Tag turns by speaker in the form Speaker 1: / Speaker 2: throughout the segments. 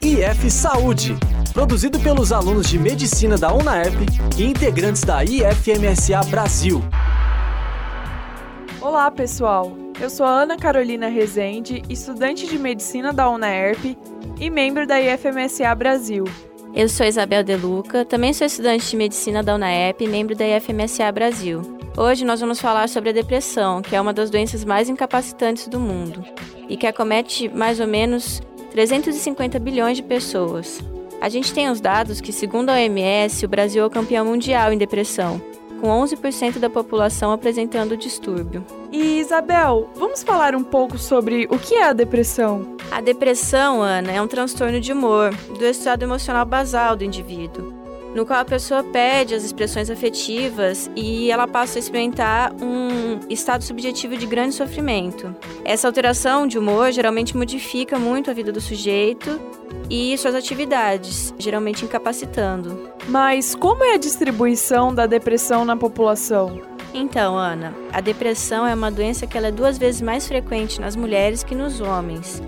Speaker 1: IF Saúde, produzido pelos alunos de medicina da UNAERP e integrantes da IFMSA Brasil.
Speaker 2: Olá, pessoal. Eu sou a Ana Carolina Rezende, estudante de medicina da UNAERP e membro da IFMSA Brasil.
Speaker 3: Eu sou Isabel Deluca, também sou estudante de medicina da UNAEP e membro da IFMSA Brasil. Hoje nós vamos falar sobre a depressão, que é uma das doenças mais incapacitantes do mundo e que acomete mais ou menos 350 bilhões de pessoas. A gente tem os dados que, segundo a OMS, o Brasil é o campeão mundial em depressão, com 11% da população apresentando distúrbio.
Speaker 2: E Isabel, vamos falar um pouco sobre o que é a depressão?
Speaker 3: A depressão, Ana, é um transtorno de humor, do estado emocional basal do indivíduo no qual a pessoa perde as expressões afetivas e ela passa a experimentar um estado subjetivo de grande sofrimento. Essa alteração de humor geralmente modifica muito a vida do sujeito e suas atividades, geralmente incapacitando.
Speaker 2: Mas como é a distribuição da depressão na população?
Speaker 3: Então, Ana, a depressão é uma doença que é duas vezes mais frequente nas mulheres que nos homens.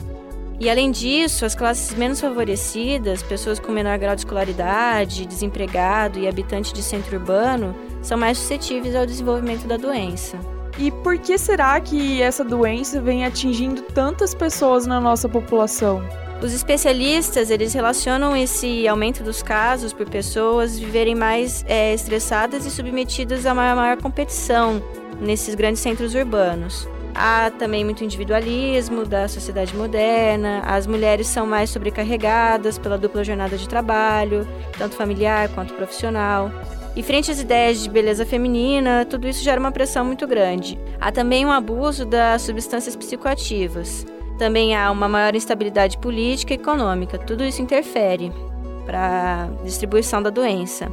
Speaker 3: E além disso, as classes menos favorecidas, pessoas com menor grau de escolaridade, desempregado e habitante de centro urbano, são mais suscetíveis ao desenvolvimento da doença.
Speaker 2: E por que será que essa doença vem atingindo tantas pessoas na nossa população?
Speaker 3: Os especialistas eles relacionam esse aumento dos casos por pessoas viverem mais é, estressadas e submetidas a uma maior competição nesses grandes centros urbanos. Há também muito individualismo da sociedade moderna, as mulheres são mais sobrecarregadas pela dupla jornada de trabalho, tanto familiar quanto profissional. E frente às ideias de beleza feminina, tudo isso gera uma pressão muito grande. Há também um abuso das substâncias psicoativas. Também há uma maior instabilidade política e econômica. Tudo isso interfere para a distribuição da doença.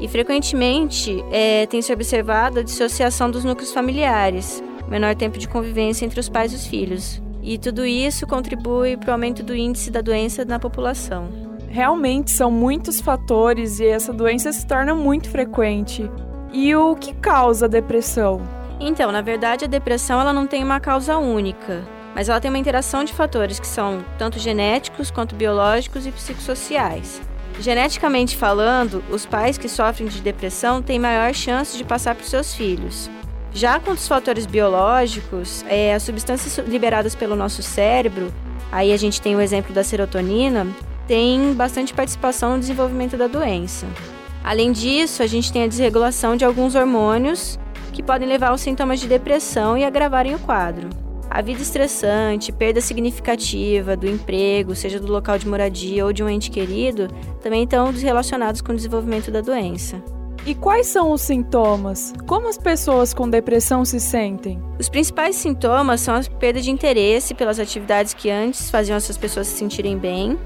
Speaker 3: E frequentemente é, tem se observado a dissociação dos núcleos familiares, menor tempo de convivência entre os pais e os filhos. E tudo isso contribui para o aumento do índice da doença na população.
Speaker 2: Realmente são muitos fatores e essa doença se torna muito frequente. E o que causa a depressão?
Speaker 3: Então, na verdade, a depressão ela não tem uma causa única, mas ela tem uma interação de fatores que são tanto genéticos quanto biológicos e psicossociais. Geneticamente falando, os pais que sofrem de depressão têm maior chance de passar para os seus filhos. Já com os fatores biológicos, é, as substâncias liberadas pelo nosso cérebro, aí a gente tem o exemplo da serotonina, tem bastante participação no desenvolvimento da doença. Além disso, a gente tem a desregulação de alguns hormônios que podem levar aos sintomas de depressão e agravarem o quadro. A vida estressante, perda significativa do emprego, seja do local de moradia ou de um ente querido, também estão relacionados com o desenvolvimento da doença.
Speaker 2: E quais são os sintomas? Como as pessoas com depressão se sentem?
Speaker 3: Os principais sintomas são a perda de interesse pelas atividades que antes faziam essas pessoas se sentirem bem,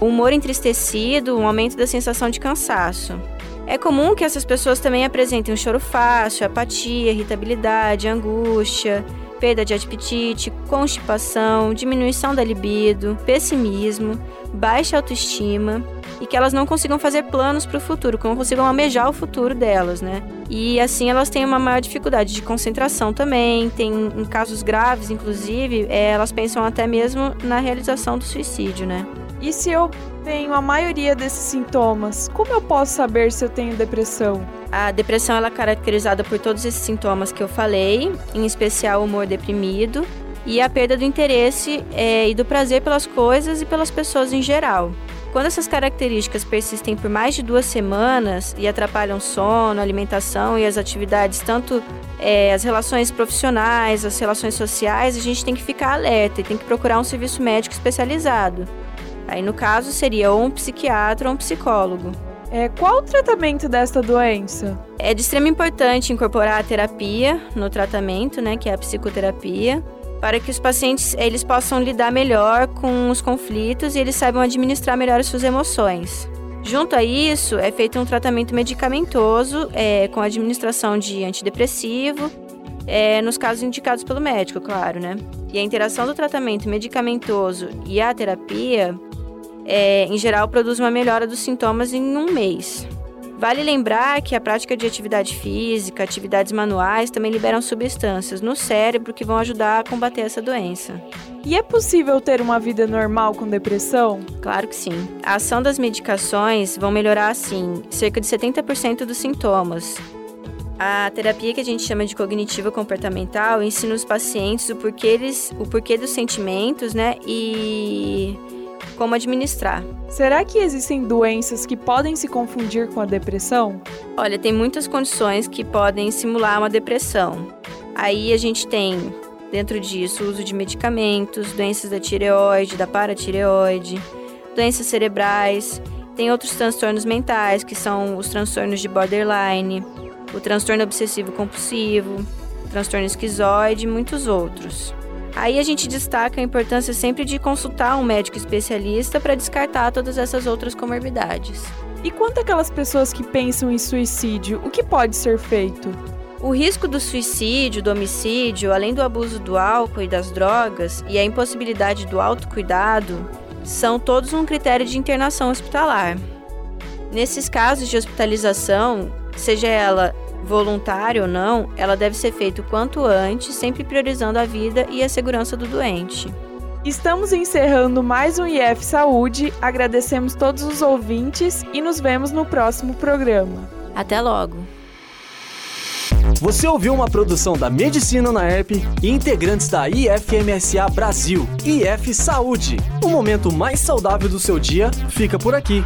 Speaker 3: o humor entristecido, um aumento da sensação de cansaço. É comum que essas pessoas também apresentem um choro fácil, apatia, irritabilidade, angústia, perda de apetite, constipação, diminuição da libido, pessimismo, baixa autoestima e que elas não consigam fazer planos para o futuro, que não consigam almejar o futuro delas, né? E assim elas têm uma maior dificuldade de concentração também, tem em casos graves, inclusive, é, elas pensam até mesmo na realização do suicídio, né?
Speaker 2: E se eu tenho a maioria desses sintomas, como eu posso saber se eu tenho depressão?
Speaker 3: A depressão ela é caracterizada por todos esses sintomas que eu falei, em especial o humor deprimido e a perda do interesse é, e do prazer pelas coisas e pelas pessoas em geral. Quando essas características persistem por mais de duas semanas e atrapalham sono, alimentação e as atividades, tanto é, as relações profissionais, as relações sociais, a gente tem que ficar alerta e tem que procurar um serviço médico especializado. Aí, no caso, seria ou um psiquiatra ou um psicólogo.
Speaker 2: É, qual o tratamento desta doença?
Speaker 3: É de extrema importância incorporar a terapia no tratamento, né, que é a psicoterapia para que os pacientes eles possam lidar melhor com os conflitos e eles saibam administrar melhor as suas emoções. Junto a isso, é feito um tratamento medicamentoso é, com administração de antidepressivo, é, nos casos indicados pelo médico, claro, né? E a interação do tratamento medicamentoso e a terapia, é, em geral, produz uma melhora dos sintomas em um mês. Vale lembrar que a prática de atividade física, atividades manuais também liberam substâncias no cérebro que vão ajudar a combater essa doença.
Speaker 2: E é possível ter uma vida normal com depressão?
Speaker 3: Claro que sim. A ação das medicações vão melhorar, assim, cerca de 70% dos sintomas. A terapia que a gente chama de cognitiva comportamental ensina os pacientes o porquê, eles, o porquê dos sentimentos, né? E como administrar.
Speaker 2: Será que existem doenças que podem se confundir com a depressão?
Speaker 3: Olha, tem muitas condições que podem simular uma depressão. Aí a gente tem, dentro disso, o uso de medicamentos, doenças da tireoide, da paratireoide, doenças cerebrais, tem outros transtornos mentais, que são os transtornos de borderline, o transtorno obsessivo compulsivo, transtorno esquizoide e muitos outros. Aí a gente destaca a importância sempre de consultar um médico especialista para descartar todas essas outras comorbidades.
Speaker 2: E quanto àquelas pessoas que pensam em suicídio, o que pode ser feito?
Speaker 3: O risco do suicídio, do homicídio, além do abuso do álcool e das drogas e a impossibilidade do autocuidado, são todos um critério de internação hospitalar. Nesses casos de hospitalização, seja ela voluntária ou não, ela deve ser feita o quanto antes, sempre priorizando a vida e a segurança do doente.
Speaker 2: Estamos encerrando mais um IF Saúde, agradecemos todos os ouvintes e nos vemos no próximo programa.
Speaker 3: Até logo!
Speaker 1: Você ouviu uma produção da Medicina na ERP e integrantes da IFMSA Brasil, IF Saúde. O momento mais saudável do seu dia fica por aqui.